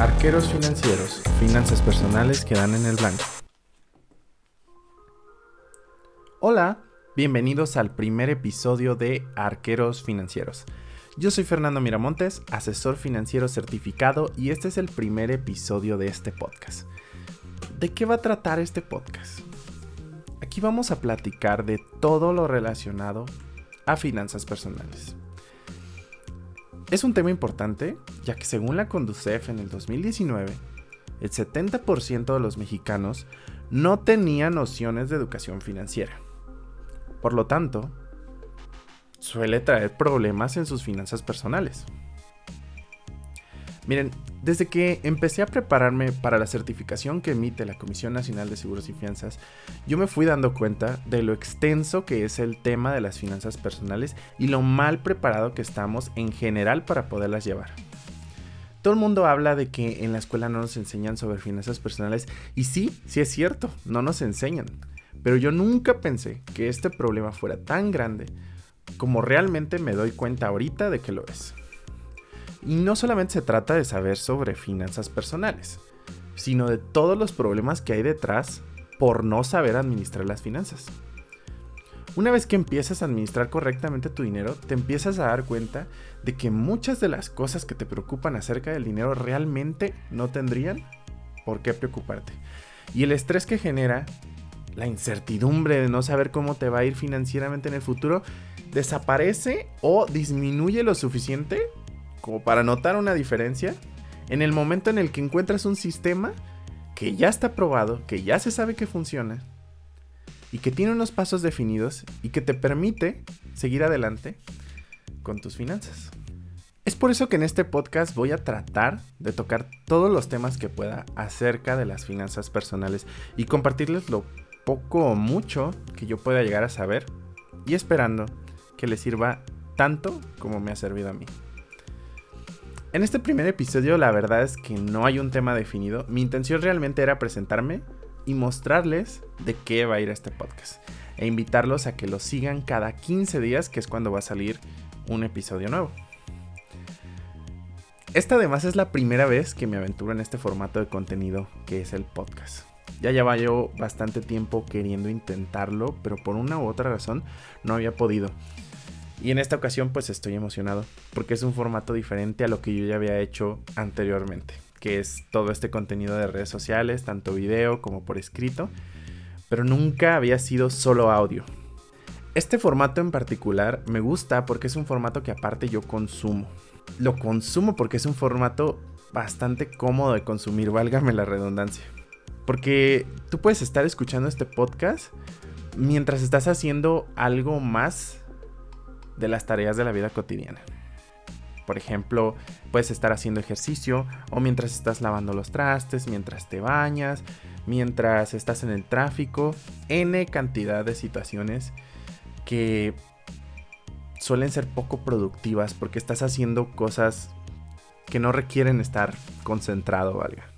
Arqueros financieros, finanzas personales que dan en el blanco. Hola, bienvenidos al primer episodio de Arqueros Financieros. Yo soy Fernando Miramontes, asesor financiero certificado y este es el primer episodio de este podcast. ¿De qué va a tratar este podcast? Aquí vamos a platicar de todo lo relacionado a finanzas personales. Es un tema importante, ya que según la Conducef en el 2019, el 70% de los mexicanos no tenían nociones de educación financiera. Por lo tanto, suele traer problemas en sus finanzas personales. Miren, desde que empecé a prepararme para la certificación que emite la Comisión Nacional de Seguros y Fianzas, yo me fui dando cuenta de lo extenso que es el tema de las finanzas personales y lo mal preparado que estamos en general para poderlas llevar. Todo el mundo habla de que en la escuela no nos enseñan sobre finanzas personales y sí, sí es cierto, no nos enseñan. Pero yo nunca pensé que este problema fuera tan grande como realmente me doy cuenta ahorita de que lo es. Y no solamente se trata de saber sobre finanzas personales, sino de todos los problemas que hay detrás por no saber administrar las finanzas. Una vez que empiezas a administrar correctamente tu dinero, te empiezas a dar cuenta de que muchas de las cosas que te preocupan acerca del dinero realmente no tendrían por qué preocuparte. Y el estrés que genera, la incertidumbre de no saber cómo te va a ir financieramente en el futuro, desaparece o disminuye lo suficiente como para notar una diferencia en el momento en el que encuentras un sistema que ya está probado, que ya se sabe que funciona y que tiene unos pasos definidos y que te permite seguir adelante con tus finanzas. Es por eso que en este podcast voy a tratar de tocar todos los temas que pueda acerca de las finanzas personales y compartirles lo poco o mucho que yo pueda llegar a saber y esperando que les sirva tanto como me ha servido a mí. En este primer episodio la verdad es que no hay un tema definido. Mi intención realmente era presentarme y mostrarles de qué va a ir este podcast. E invitarlos a que lo sigan cada 15 días, que es cuando va a salir un episodio nuevo. Esta además es la primera vez que me aventuro en este formato de contenido que es el podcast. Ya llevaba yo bastante tiempo queriendo intentarlo, pero por una u otra razón no había podido. Y en esta ocasión pues estoy emocionado porque es un formato diferente a lo que yo ya había hecho anteriormente, que es todo este contenido de redes sociales, tanto video como por escrito, pero nunca había sido solo audio. Este formato en particular me gusta porque es un formato que aparte yo consumo. Lo consumo porque es un formato bastante cómodo de consumir, válgame la redundancia. Porque tú puedes estar escuchando este podcast mientras estás haciendo algo más de las tareas de la vida cotidiana. Por ejemplo, puedes estar haciendo ejercicio o mientras estás lavando los trastes, mientras te bañas, mientras estás en el tráfico, n cantidad de situaciones que suelen ser poco productivas porque estás haciendo cosas que no requieren estar concentrado, valga.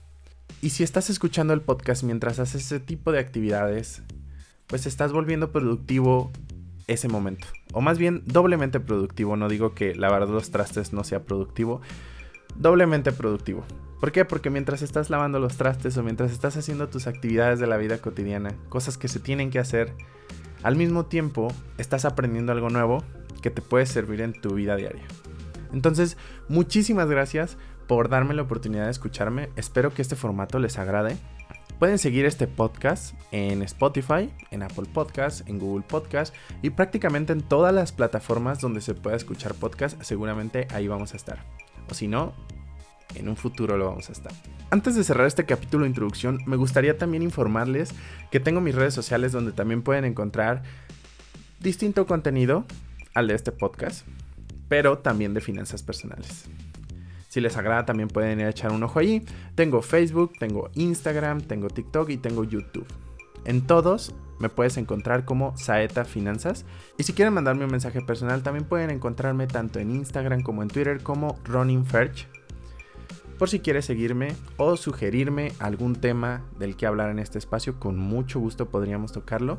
Y si estás escuchando el podcast mientras haces ese tipo de actividades, pues estás volviendo productivo ese momento. O más bien doblemente productivo. No digo que lavar los trastes no sea productivo. Doblemente productivo. ¿Por qué? Porque mientras estás lavando los trastes o mientras estás haciendo tus actividades de la vida cotidiana, cosas que se tienen que hacer, al mismo tiempo estás aprendiendo algo nuevo que te puede servir en tu vida diaria. Entonces, muchísimas gracias por darme la oportunidad de escucharme. Espero que este formato les agrade. Pueden seguir este podcast en Spotify, en Apple Podcast, en Google Podcast y prácticamente en todas las plataformas donde se pueda escuchar podcast. Seguramente ahí vamos a estar. O si no, en un futuro lo vamos a estar. Antes de cerrar este capítulo de introducción, me gustaría también informarles que tengo mis redes sociales donde también pueden encontrar distinto contenido al de este podcast, pero también de finanzas personales. Si les agrada también pueden ir a echar un ojo allí. Tengo Facebook, tengo Instagram, tengo TikTok y tengo YouTube. En todos me puedes encontrar como Saeta Finanzas. Y si quieren mandarme un mensaje personal, también pueden encontrarme tanto en Instagram como en Twitter como Ronin Ferch. Por si quieres seguirme o sugerirme algún tema del que hablar en este espacio, con mucho gusto podríamos tocarlo.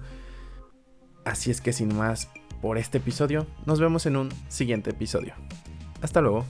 Así es que sin más por este episodio, nos vemos en un siguiente episodio. Hasta luego.